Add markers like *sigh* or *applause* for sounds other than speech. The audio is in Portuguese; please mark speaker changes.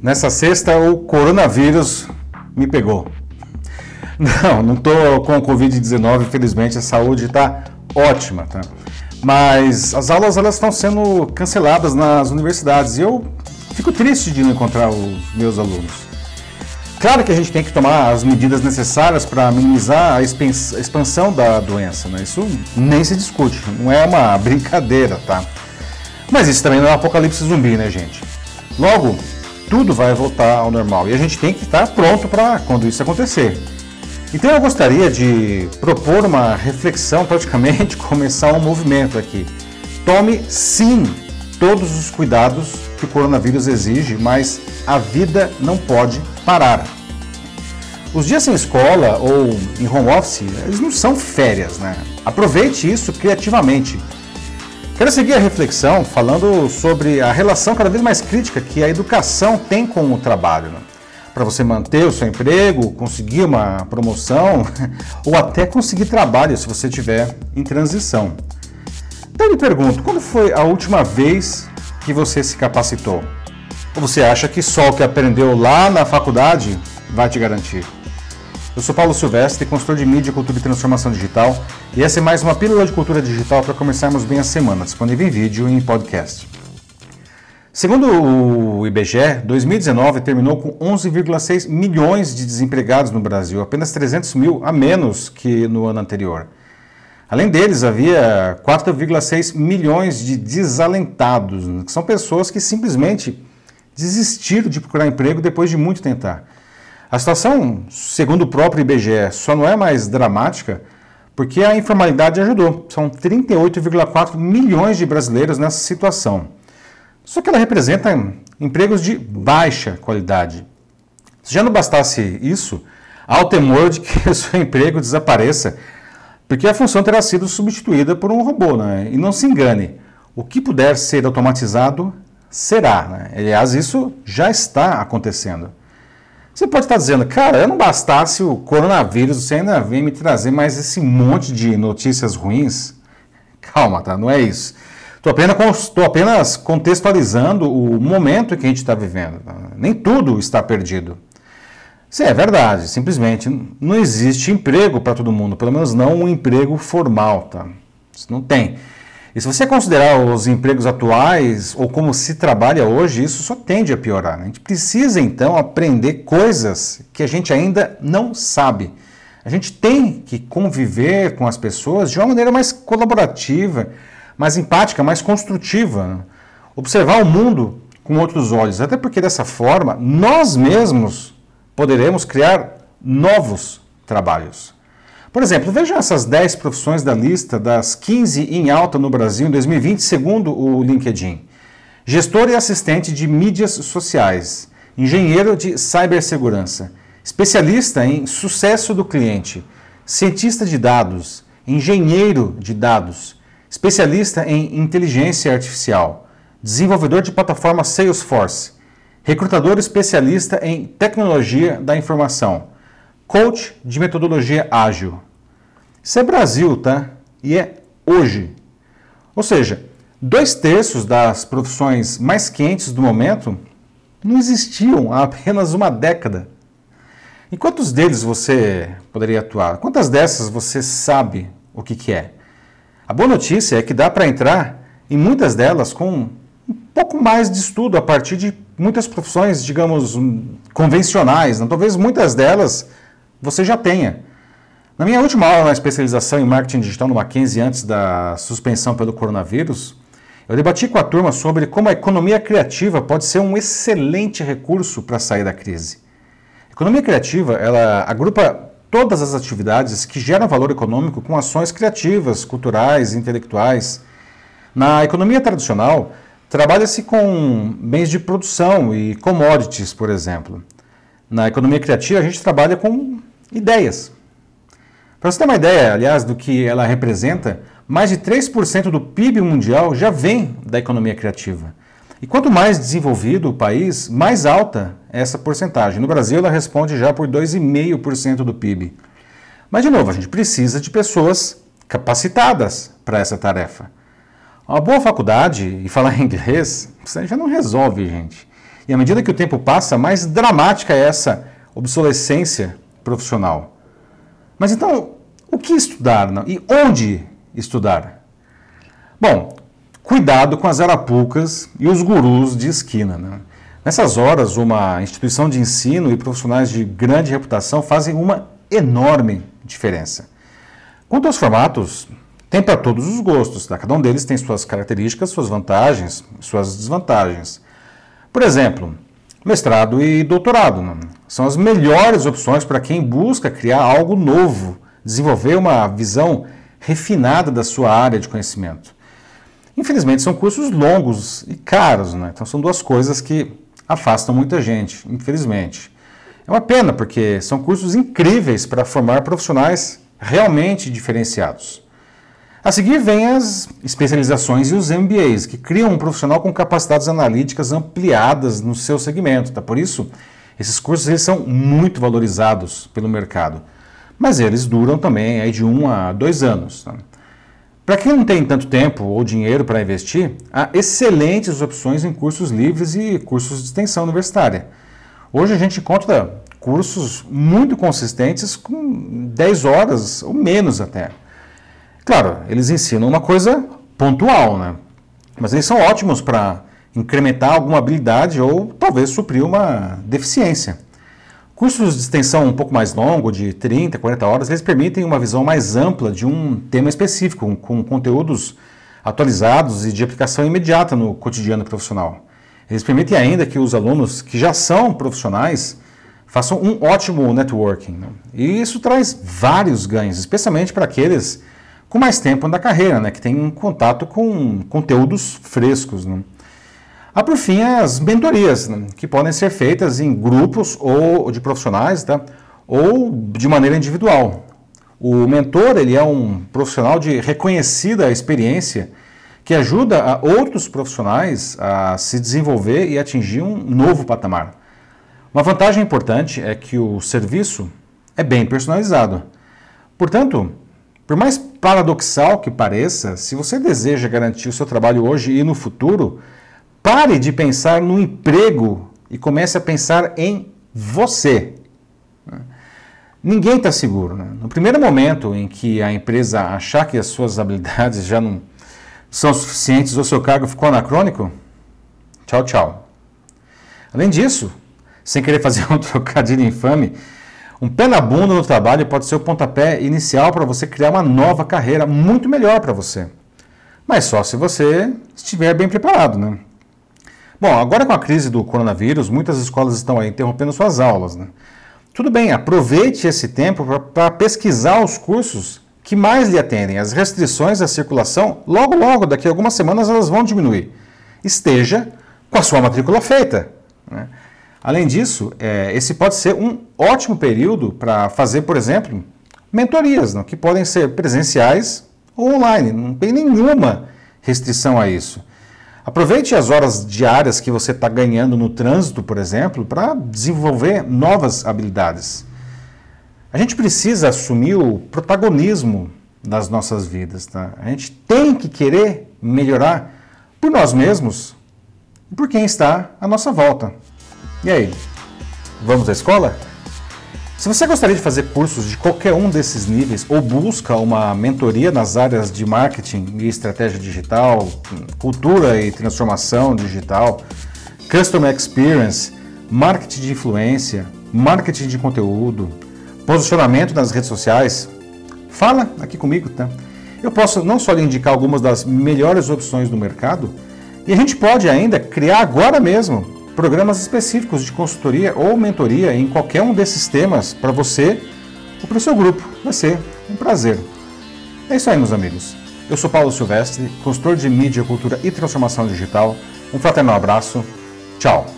Speaker 1: Nessa sexta, o coronavírus me pegou. Não, não estou com Covid-19, infelizmente a saúde está ótima, tá? Mas as aulas elas estão sendo canceladas nas universidades e eu fico triste de não encontrar os meus alunos. Claro que a gente tem que tomar as medidas necessárias para minimizar a expansão da doença, né? Isso nem se discute, não é uma *laughs* brincadeira, tá? Mas isso também não é um apocalipse zumbi, né, gente? Logo, tudo vai voltar ao normal e a gente tem que estar pronto para quando isso acontecer. Então eu gostaria de propor uma reflexão, praticamente *laughs* começar um movimento aqui. Tome sim todos os cuidados que o coronavírus exige, mas a vida não pode parar. Os dias sem escola ou em home office, eles não são férias, né? Aproveite isso criativamente. Quero seguir a reflexão falando sobre a relação cada vez mais crítica que a educação tem com o trabalho. Né? Para você manter o seu emprego, conseguir uma promoção *laughs* ou até conseguir trabalho se você estiver em transição. Então eu me pergunto, quando foi a última vez que você se capacitou? Ou você acha que só o que aprendeu lá na faculdade vai te garantir? Eu sou Paulo Silvestre, consultor de mídia, cultura e transformação digital, e essa é mais uma pílula de cultura digital para começarmos bem a semana, disponível em vídeo e em podcast. Segundo o IBGE, 2019 terminou com 11,6 milhões de desempregados no Brasil, apenas 300 mil a menos que no ano anterior. Além deles, havia 4,6 milhões de desalentados, que são pessoas que simplesmente desistiram de procurar emprego depois de muito tentar. A situação, segundo o próprio IBGE, só não é mais dramática porque a informalidade ajudou. São 38,4 milhões de brasileiros nessa situação. Só que ela representa empregos de baixa qualidade. Se já não bastasse isso, há o temor de que *laughs* o seu emprego desapareça, porque a função terá sido substituída por um robô. Né? E não se engane, o que puder ser automatizado será. Né? Aliás, isso já está acontecendo. Você pode estar dizendo, cara, eu não bastasse o coronavírus, você ainda vem me trazer mais esse monte de notícias ruins? Calma, tá? Não é isso. Estou apenas, apenas contextualizando o momento que a gente está vivendo. Tá? Nem tudo está perdido. Sim, é verdade. Simplesmente não existe emprego para todo mundo, pelo menos não um emprego formal, tá? Isso não tem. E se você considerar os empregos atuais ou como se trabalha hoje, isso só tende a piorar. Né? A gente precisa então aprender coisas que a gente ainda não sabe. A gente tem que conviver com as pessoas de uma maneira mais colaborativa, mais empática, mais construtiva. Né? Observar o mundo com outros olhos, até porque dessa forma nós mesmos poderemos criar novos trabalhos. Por exemplo, vejam essas 10 profissões da lista das 15 em alta no Brasil em 2020, segundo o LinkedIn. Gestor e assistente de mídias sociais, engenheiro de cibersegurança, especialista em sucesso do cliente, cientista de dados, engenheiro de dados, especialista em inteligência artificial, desenvolvedor de plataforma Salesforce, recrutador especialista em tecnologia da informação, coach de metodologia ágil, isso é Brasil, tá? E é hoje. Ou seja, dois terços das profissões mais quentes do momento não existiam há apenas uma década. Em quantos deles você poderia atuar? Quantas dessas você sabe o que, que é? A boa notícia é que dá para entrar em muitas delas com um pouco mais de estudo a partir de muitas profissões, digamos, convencionais. Né? Talvez muitas delas você já tenha. Na minha última aula na especialização em marketing digital no Mackenzie, antes da suspensão pelo coronavírus, eu debati com a turma sobre como a economia criativa pode ser um excelente recurso para sair da crise. A economia criativa, ela agrupa todas as atividades que geram valor econômico com ações criativas, culturais, intelectuais. Na economia tradicional, trabalha-se com bens de produção e commodities, por exemplo. Na economia criativa, a gente trabalha com ideias, para você ter uma ideia, aliás, do que ela representa, mais de 3% do PIB mundial já vem da economia criativa. E quanto mais desenvolvido o país, mais alta é essa porcentagem. No Brasil, ela responde já por 2,5% do PIB. Mas, de novo, a gente precisa de pessoas capacitadas para essa tarefa. Uma boa faculdade e falar *laughs* inglês, já não resolve, gente. E à medida que o tempo passa, mais dramática é essa obsolescência profissional. Mas então, o que estudar e onde estudar? Bom, cuidado com as arapucas e os gurus de esquina. Né? Nessas horas, uma instituição de ensino e profissionais de grande reputação fazem uma enorme diferença. Quanto aos formatos, tem para todos os gostos, tá? cada um deles tem suas características, suas vantagens, suas desvantagens. Por exemplo, mestrado e doutorado né? são as melhores opções para quem busca criar algo novo, desenvolver uma visão refinada da sua área de conhecimento. Infelizmente, são cursos longos e caros, né? então são duas coisas que afastam muita gente, infelizmente. É uma pena, porque são cursos incríveis para formar profissionais realmente diferenciados. A seguir vem as especializações e os MBAs, que criam um profissional com capacidades analíticas ampliadas no seu segmento. Tá? Por isso, esses cursos eles são muito valorizados pelo mercado. Mas eles duram também aí de um a dois anos. Tá? Para quem não tem tanto tempo ou dinheiro para investir, há excelentes opções em cursos livres e cursos de extensão universitária. Hoje a gente encontra cursos muito consistentes com 10 horas ou menos até. Claro, eles ensinam uma coisa pontual, né? Mas eles são ótimos para incrementar alguma habilidade ou talvez suprir uma deficiência. Cursos de extensão um pouco mais longo, de 30, 40 horas, eles permitem uma visão mais ampla de um tema específico, com conteúdos atualizados e de aplicação imediata no cotidiano profissional. Eles permitem ainda que os alunos que já são profissionais façam um ótimo networking. Né? E isso traz vários ganhos, especialmente para aqueles com mais tempo na carreira, né, que tem um contato com conteúdos frescos. Né. Há por fim as mentorias, né, que podem ser feitas em grupos ou de profissionais, tá, ou de maneira individual. O mentor ele é um profissional de reconhecida experiência que ajuda a outros profissionais a se desenvolver e atingir um novo patamar. Uma vantagem importante é que o serviço é bem personalizado. Portanto, por mais paradoxal que pareça, se você deseja garantir o seu trabalho hoje e no futuro, pare de pensar no emprego e comece a pensar em você. Ninguém está seguro. Né? No primeiro momento em que a empresa achar que as suas habilidades já não são suficientes ou seu cargo ficou anacrônico, tchau, tchau. Além disso, sem querer fazer *laughs* um trocadilho infame, um pé na bunda no trabalho pode ser o pontapé inicial para você criar uma nova carreira muito melhor para você. Mas só se você estiver bem preparado, né? Bom, agora com a crise do coronavírus, muitas escolas estão aí interrompendo suas aulas, né? Tudo bem, aproveite esse tempo para pesquisar os cursos que mais lhe atendem. As restrições à circulação, logo, logo, daqui a algumas semanas, elas vão diminuir. Esteja com a sua matrícula feita. Né? Além disso, é, esse pode ser um ótimo período para fazer, por exemplo, mentorias, não? que podem ser presenciais ou online, não tem nenhuma restrição a isso. Aproveite as horas diárias que você está ganhando no trânsito, por exemplo, para desenvolver novas habilidades. A gente precisa assumir o protagonismo das nossas vidas. Tá? A gente tem que querer melhorar por nós mesmos e por quem está à nossa volta. E aí, vamos à escola? Se você gostaria de fazer cursos de qualquer um desses níveis ou busca uma mentoria nas áreas de marketing e estratégia digital, cultura e transformação digital, customer experience, marketing de influência, marketing de conteúdo, posicionamento nas redes sociais, fala aqui comigo, tá? Eu posso não só lhe indicar algumas das melhores opções do mercado, e a gente pode ainda criar agora mesmo programas específicos de consultoria ou mentoria em qualquer um desses temas para você ou para o seu grupo. Vai ser um prazer. É isso aí, meus amigos. Eu sou Paulo Silvestre, consultor de mídia, cultura e transformação digital. Um fraternal abraço. Tchau.